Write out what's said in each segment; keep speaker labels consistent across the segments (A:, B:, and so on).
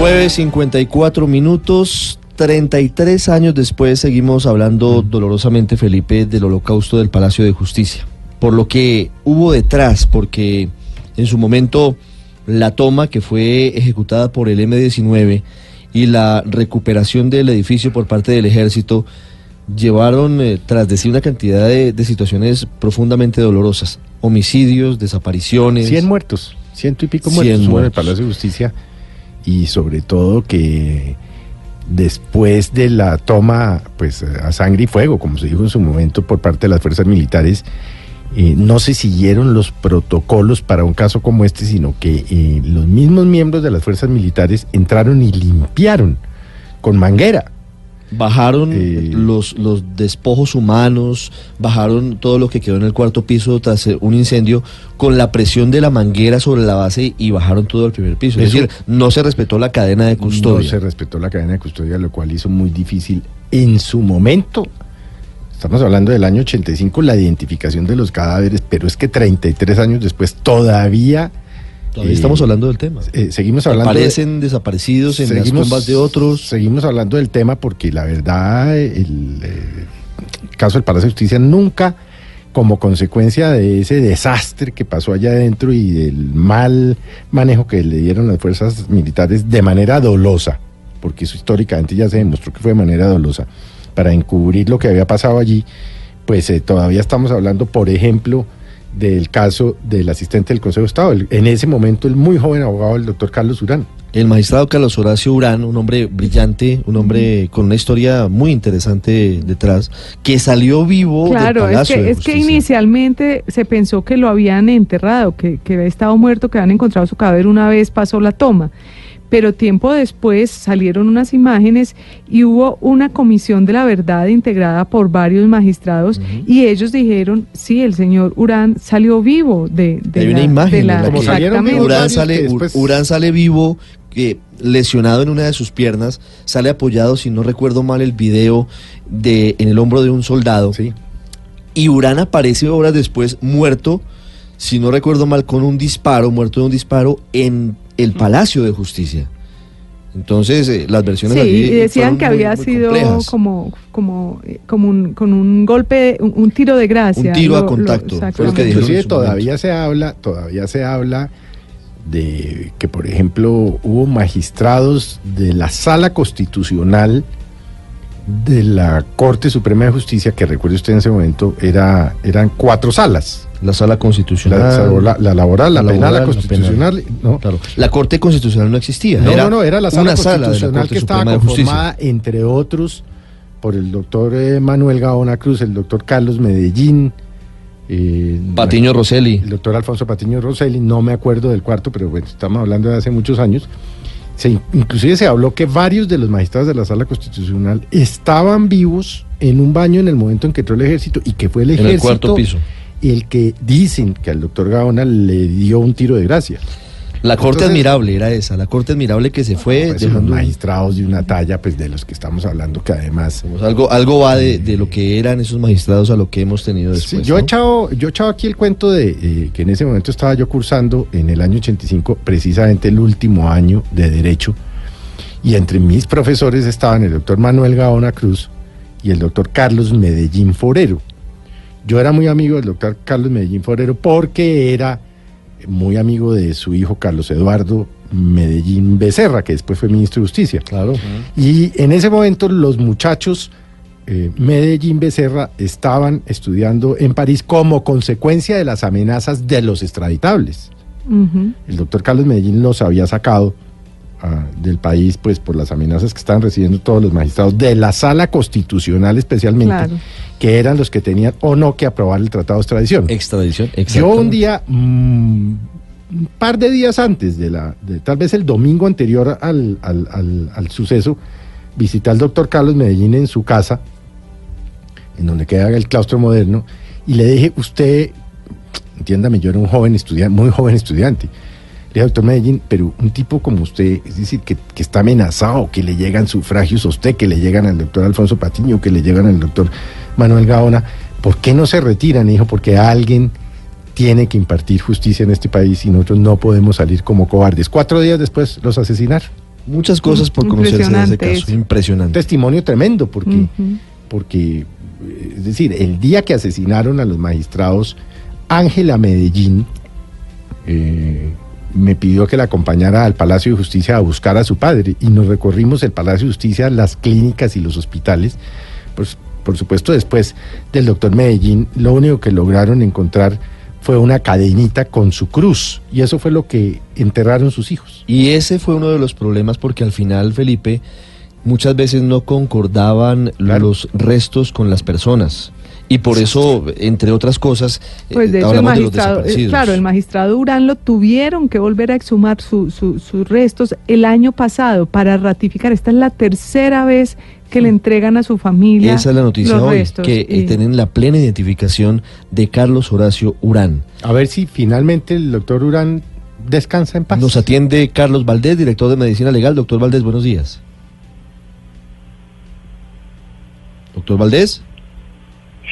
A: 9.54 minutos. 33 años después seguimos hablando dolorosamente, Felipe, del holocausto del Palacio de Justicia. Por lo que hubo detrás, porque en su momento la toma que fue ejecutada por el M-19 y la recuperación del edificio por parte del ejército llevaron eh, tras de sí una cantidad de, de situaciones profundamente dolorosas. Homicidios, desapariciones.
B: 100 muertos, ciento y pico
A: 100
B: muertos hubo en el
A: muertos.
B: Palacio de Justicia y sobre todo que después de la toma pues a sangre y fuego, como se dijo en su momento por parte de las fuerzas militares, eh, no se siguieron los protocolos para un caso como este, sino que eh, los mismos miembros de las fuerzas militares entraron y limpiaron con manguera.
A: Bajaron
B: Eh,
A: los, los despojos humanos, bajaron todo lo que quedó en el cuarto piso tras un incendio con la presión de la manguera sobre la base y bajaron todo al primer piso. Es decir, no se respetó la cadena de custodia.
B: No se respetó la cadena de custodia, lo cual hizo muy difícil en su momento. Estamos hablando del año 85, la identificación de los cadáveres, pero es que 33 años después todavía
A: Todavía
B: eh,
A: estamos hablando del tema.
B: eh, seguimos hablando. de-
A: Aparecen desaparecidos en las
B: seguimos-
A: tumbas de otros.
B: Seguimos hablando del tema porque la verdad, el, eh, caso del Palacio de Justicia nunca, como consecuencia de ese desastre que pasó allá adentro y del mal manejo que le dieron las fuerzas militares de manera dolosa, porque eso históricamente ya se demostró que fue de manera dolosa, para encubrir lo que había pasado allí, pues eh, todavía estamos hablando, por ejemplo, del caso del asistente del Consejo de Estado, el- en ese momento el muy joven abogado, el doctor Carlos Urán.
A: El magistrado Carlos Horacio Urán, un hombre brillante, un hombre con una historia muy interesante detrás, que salió vivo
C: Claro,
A: del
C: es
A: de
C: que, es que inicialmente se pensó que lo habían enterrado, que, que había estado muerto, que habían encontrado su cadáver una vez pasó la toma. Pero tiempo después salieron unas imágenes y hubo una comisión de la verdad integrada por varios magistrados y ellos dijeron, sí, el señor Urán salió vivo de, de
A: Hay
C: la,
A: una imagen
C: de
A: en
C: la-
A: que. Urán sale,
B: después-
A: Urán sale vivo, que lesionado en una de sus piernas, sale apoyado, si no recuerdo mal el video, de, en el hombro de un soldado.
B: Sí.
A: Y Urán aparece horas después muerto, si no recuerdo mal, con un disparo, muerto de un disparo en el Palacio de Justicia. Entonces, eh, las versiones
C: Sí,
A: allí
C: y decían que había
A: muy
C: sido
A: complejas.
C: como, como, eh, como un, con un golpe, un, un tiro de gracia.
A: Un tiro a contacto, fue lo que
B: Inclusive todavía se habla, todavía se habla de que, por ejemplo, hubo magistrados de la sala constitucional de la Corte Suprema de Justicia, que recuerde usted en ese momento, era, eran cuatro salas.
A: La sala constitucional.
B: La, la- la laboral, la,
A: la
B: penal, la
A: laboral, la
B: constitucional. ¿no?
A: Claro. La Corte Constitucional no existía.
B: No,
A: era
B: no, no, era la sala
A: la
B: constitucional que estaba
A: Suprema
B: conformada, entre otros, por el doctor eh, Manuel Gaona Cruz, el doctor Carlos Medellín, eh,
A: Patiño Rosselli.
B: el doctor Alfonso Patiño Rosselli, no me acuerdo del cuarto, pero bueno, estamos hablando de hace muchos años. Se, inclusive se habló que varios de los magistrados de la sala constitucional estaban vivos en un baño en el momento en que entró el ejército y que fue el
A: En
B: ejército
A: el cuarto piso.
B: El que dicen que al doctor Gaona le dio un tiro de gracia.
A: La Corte
B: Entonces-
A: Admirable era esa, la Corte Admirable que se fue
B: Pues, unos
A: dejando...
B: magistrados de una talla pues de los que estamos hablando que además
A: Pues Algo, algo va de, de lo que eran esos magistrados a lo que hemos tenido
B: Sí,
A: después.
B: yo, he echado, yo he echado aquí el cuento de eh, que en ese momento estaba yo cursando en el año 85, precisamente el último año de Derecho, y entre mis profesores estaban el doctor Manuel Gaona Cruz y el doctor Carlos Medellín Forero. Yo era muy amigo del doctor Carlos Medellín Forero porque era muy amigo de su hijo Carlos Eduardo Medellín Becerra, que después fue ministro de Justicia.
A: Claro.
B: Y en ese momento los muchachos eh, Medellín Becerra estaban estudiando en París como consecuencia de las amenazas de los extraditables. El doctor Carlos Medellín los había sacado del país pues por las amenazas que estaban recibiendo todos los magistrados de la sala constitucional especialmente,
C: Claro.
B: que eran los que tenían o no que aprobar el tratado de extradición.
A: Extradición,
B: Yo un día, mm, un par de días antes de la, de, tal vez el domingo anterior al, al, al, al suceso, visité al doctor Carlos Medellín en su casa, en donde queda el claustro moderno, y le dije, usted, entiéndame, yo era un joven estudiante, muy joven estudiante. Le dije, doctor Medellín, pero un tipo como usted, es decir, que, que está amenazado, que le llegan sufragios a usted, que le llegan al doctor Alfonso Patiño, que le llegan al doctor Manuel Gaona, ¿por qué no se retiran? Y dijo, porque alguien tiene que impartir justicia en este país y nosotros no podemos salir como cobardes. Cuatro días después los asesinaron.
A: Muchas cosas por conocerse de ese caso.
B: Un
A: Impresionante.
B: testimonio tremendo, porque, porque, es decir, el día que asesinaron a los magistrados, Ángela Medellín eh, me pidió que la acompañara al Palacio de Justicia a buscar a su padre y nos recorrimos el Palacio de Justicia, las clínicas y los hospitales. Pues, por supuesto, después del doctor Medellín, lo único que lograron encontrar fue una cadenita con su cruz y eso fue lo que enterraron sus hijos.
A: Y ese fue uno de los problemas porque al final, Felipe, muchas veces no concordaban
B: Claro.
A: los restos con las personas. Y por eso, entre otras cosas, eh,
C: Pues de hecho el
A: hablamos de los
C: magistrado, eh,
A: desaparecidos.
C: claro, el magistrado Durán lo tuvieron que volver a exhumar su- su- sus restos el año pasado para ratificar. Esta es la tercera vez que le entregan a su familia
A: Esa es la noticia
C: los
A: hoy,
C: restos.
A: que eh,
C: Y-
A: tienen la plena identificación de Carlos Horacio Urán.
B: A ver si finalmente el doctor Urán descansa en paz.
A: Nos atiende Carlos Valdés, director de Medicina Legal. Doctor Valdés, buenos días. Doctor Valdés.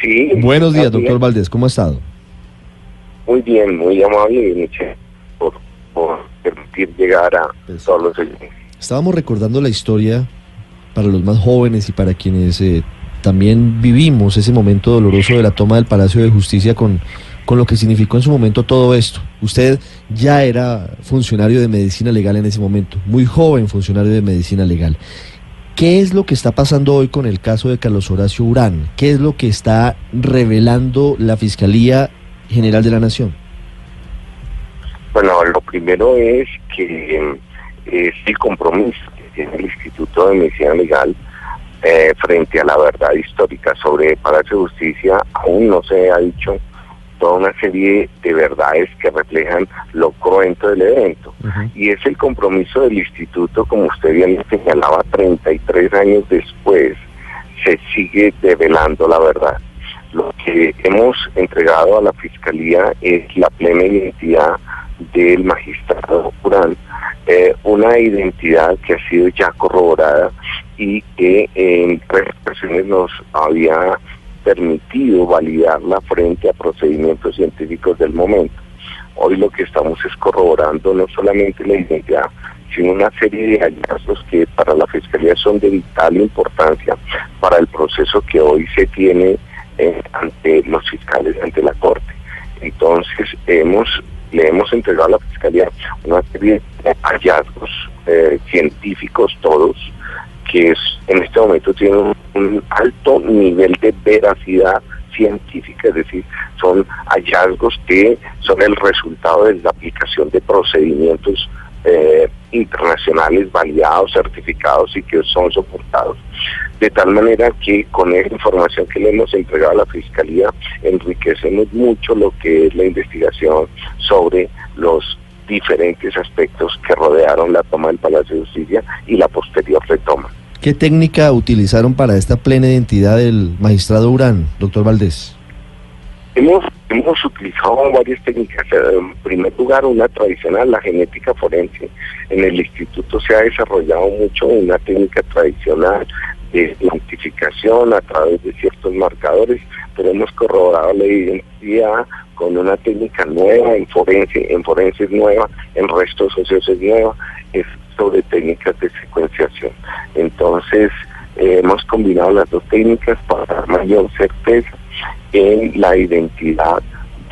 D: Sí.
A: Buenos días, doctor. Valdés. ¿Cómo ha estado?
D: Muy bien, muy amable gracias por, por permitir llegar a
A: Pues-
D: todos los oyentes.
A: Estábamos recordando la historia para los más jóvenes y para quienes eh, también vivimos ese momento doloroso de la toma del Palacio de Justicia con, con lo que significó en su momento todo esto. Usted ya era funcionario de medicina legal en ese momento, muy joven funcionario de medicina legal. ¿Qué es lo que está pasando hoy con el caso de Carlos Horacio Urán? ¿Qué es lo que está revelando la Fiscalía General de la Nación?
D: Bueno, lo primero es que eh, es el compromiso que tiene el Instituto de Medicina Legal eh, frente a la verdad histórica sobre Palacio de Justicia. Aún no se ha dicho toda una serie de verdades que reflejan lo cruento del evento. Y es el compromiso del instituto, como usted bien señalaba, 33 años después, se sigue develando la verdad. Lo que hemos entregado a la Fiscalía es la plena identidad del magistrado Urán, eh, una identidad que ha sido ya corroborada y que en tres ocasiones nos había permitido validarla frente a procedimientos científicos del momento. Hoy lo que estamos es corroborando no solamente la identidad, sino una serie de hallazgos que para la Fiscalía son de vital importancia para el proceso que hoy se tiene eh, ante los fiscales, ante la Corte. Entonces, hemos le hemos entregado a la Fiscalía una serie de hallazgos eh, científicos todos, que es, en este momento tienen un, un alto nivel de veracidad científica, es decir, son hallazgos que son el resultado de la aplicación de procedimientos eh, internacionales validados, certificados y que son soportados. De tal manera que con esa información que le hemos entregado a la Fiscalía enriquecemos mucho lo que es la investigación sobre los diferentes aspectos que rodearon la toma del Palacio de Justicia y la posterior retoma.
A: ¿Qué técnica utilizaron para esta plena identidad del magistrado Urán, doctor Valdés?
D: Hemos, hemos utilizado varias técnicas. En primer lugar, una tradicional, la genética forense. En el instituto se ha desarrollado mucho una técnica tradicional de identificación a través de ciertos marcadores, pero hemos corroborado la identidad con una técnica nueva en forense, en forense es nueva, en restos óseos es nueva, es sobre técnicas de secuenciación. Entonces, eh, hemos combinado las dos técnicas para dar mayor certeza en la identidad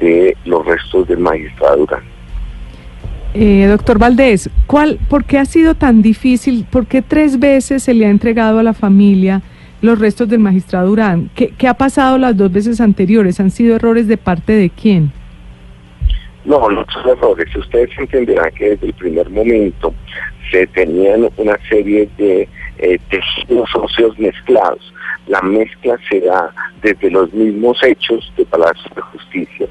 D: de los restos del magistrado Durán.
C: Eh, doctor Valdés, ¿cuál, ¿por qué ha sido tan difícil? ¿Por qué tres veces se le ha entregado a la familia los restos del magistrado Durán? ¿Qué, ha pasado las dos veces anteriores? ¿Han sido errores de parte de quién?
D: No, no son errores. Ustedes entenderán que desde el primer momento se tenían una serie de eh, tejidos óseos mezclados. La mezcla se da desde los mismos hechos de Palacio de Justicia,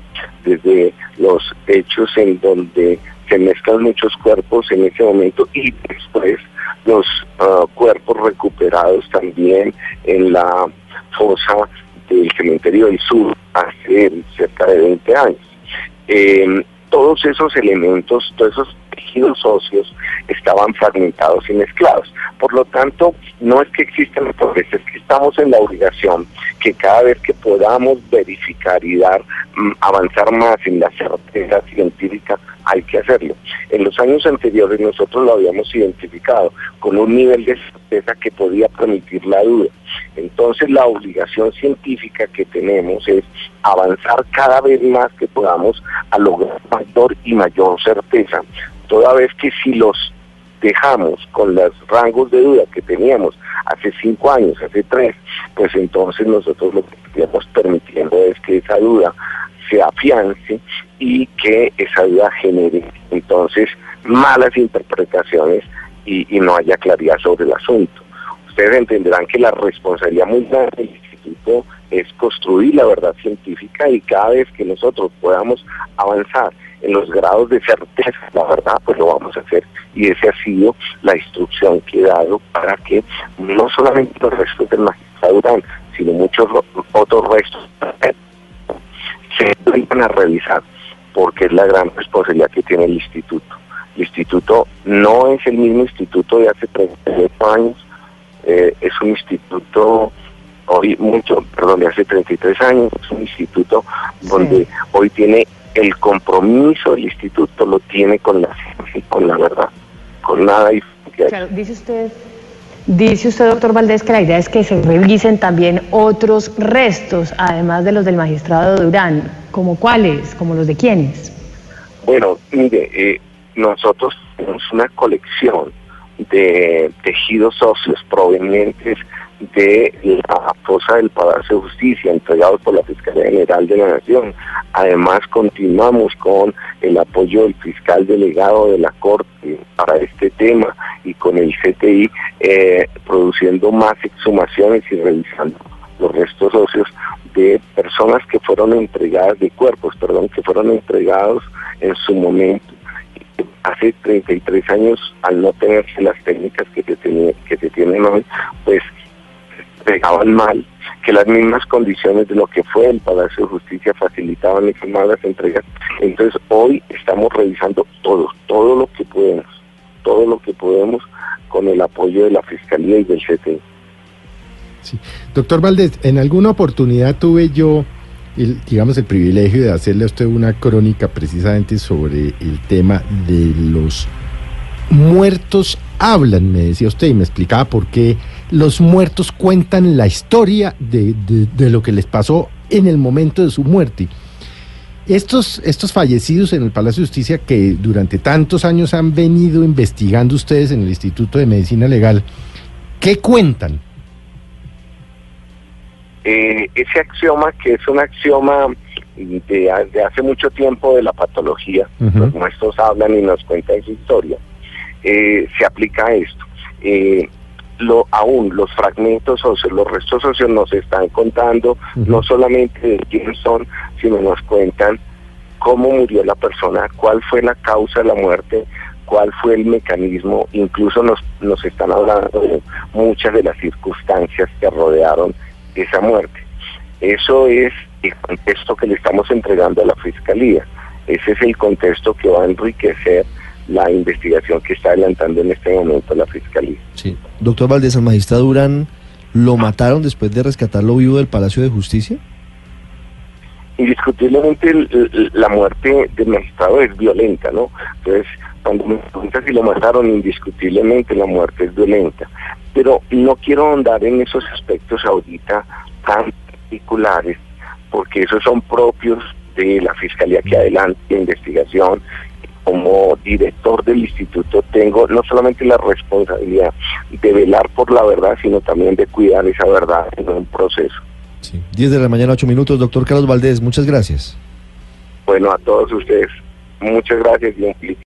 D: desde los hechos en donde se mezclan muchos cuerpos en ese momento y después los ah, cuerpos recuperados también en la fosa del cementerio del sur hace cerca de 20 años. Eh, todos esos elementos, todos esos tejidos óseos estaban fragmentados y mezclados. Por lo tanto, no es que existan la pobreza, es que estamos en la obligación que cada vez que podamos verificar y dar, mm, avanzar más en la certeza científica, hay que hacerlo. En los años anteriores nosotros lo habíamos identificado con un nivel de certeza que podía permitir la duda. Entonces la obligación científica que tenemos es avanzar cada vez más que podamos a lograr mayor y mayor certeza, toda vez que si los dejamos con los rangos de duda que teníamos hace cinco años, hace tres, pues entonces nosotros lo que estamos permitiendo es que esa duda se afiance y que esa duda genere entonces malas interpretaciones y, y no haya claridad sobre el asunto. Ustedes entenderán que la responsabilidad muy grande del instituto es construir la verdad científica y cada vez que nosotros podamos avanzar en los grados de certeza, la verdad, pues lo vamos a hacer. Y esa ha sido la instrucción que he dado para que no solamente los restos del magistrado sino muchos otros restos se vayan a revisar, porque es la gran responsabilidad que tiene el instituto. El instituto no es el mismo instituto de hace 38 años, eh, es un instituto hoy mucho, perdón, de hace 33 años, es un instituto donde hoy tiene el compromiso del instituto, lo tiene con la ciencia y con la verdad, con nada y
E: Claro, dice usted, dice usted, doctor Valdés, que la idea es que se revisen también otros restos, además de los del magistrado Durán, como cuáles, como los de quiénes.
D: Bueno, mire, eh, nosotros tenemos una colección de tejidos óseos provenientes de la fosa del Palacio de Justicia entregados por la Fiscalía General de la Nación. Además, continuamos con el apoyo del fiscal delegado de la Corte para este tema y con el CTI eh, produciendo más exhumaciones y revisando los restos óseos de personas que fueron entregadas, de cuerpos, perdón, que fueron entregados en su momento hace 33 años, al no tenerse las técnicas que se, que se tienen hoy, pues pegaban mal, que las mismas condiciones de lo que fue el Palacio de Justicia facilitaban esas malas entregas. Entonces hoy estamos revisando todo, todo lo que podemos, todo lo que podemos con el apoyo de la Fiscalía y del CTI.
B: Sí. Doctor Valdés, en alguna oportunidad tuve yo, el, digamos, el privilegio de hacerle a usted una crónica precisamente sobre el tema de los muertos hablan, me decía usted, y me explicaba por qué los muertos cuentan la historia de, de, de lo que les pasó en el momento de su muerte. Estos, estos fallecidos en el Palacio de Justicia que durante tantos años han venido investigando ustedes en el Instituto de Medicina Legal, ¿qué cuentan?
D: Eh, ese axioma, que es un axioma de, de, hace mucho tiempo de la patología, uh -huh. los muertos hablan y nos cuentan su historia, eh, se aplica a esto. Eh, lo, aún los fragmentos óseos, los restos óseos nos están contando no solamente de quiénes son, sino nos cuentan cómo murió la persona, cuál fue la causa de la muerte, cuál fue el mecanismo, incluso nos, nos están hablando de muchas de las circunstancias que rodearon esa muerte. Eso es el contexto que le estamos entregando a la Fiscalía. Ese es el contexto que va a enriquecer la investigación que está adelantando en este momento la Fiscalía.
A: Sí. Doctor Valdés, ¿al magistrado Durán lo mataron después de rescatarlo vivo del Palacio de Justicia?
D: Indiscutiblemente la muerte del magistrado es violenta, ¿no? Entonces, cuando me preguntan si lo mataron, indiscutiblemente la muerte es violenta. Pero no quiero ahondar en esos aspectos ahorita tan particulares, porque esos son propios de la Fiscalía que adelante la investigación como director del instituto tengo no solamente la responsabilidad de velar por la verdad, sino también de cuidar esa verdad en un proceso.
A: Sí. 10 de la mañana, 8 minutos. Doctor Carlos Valdés, muchas gracias.
D: Bueno, a todos ustedes, muchas gracias y un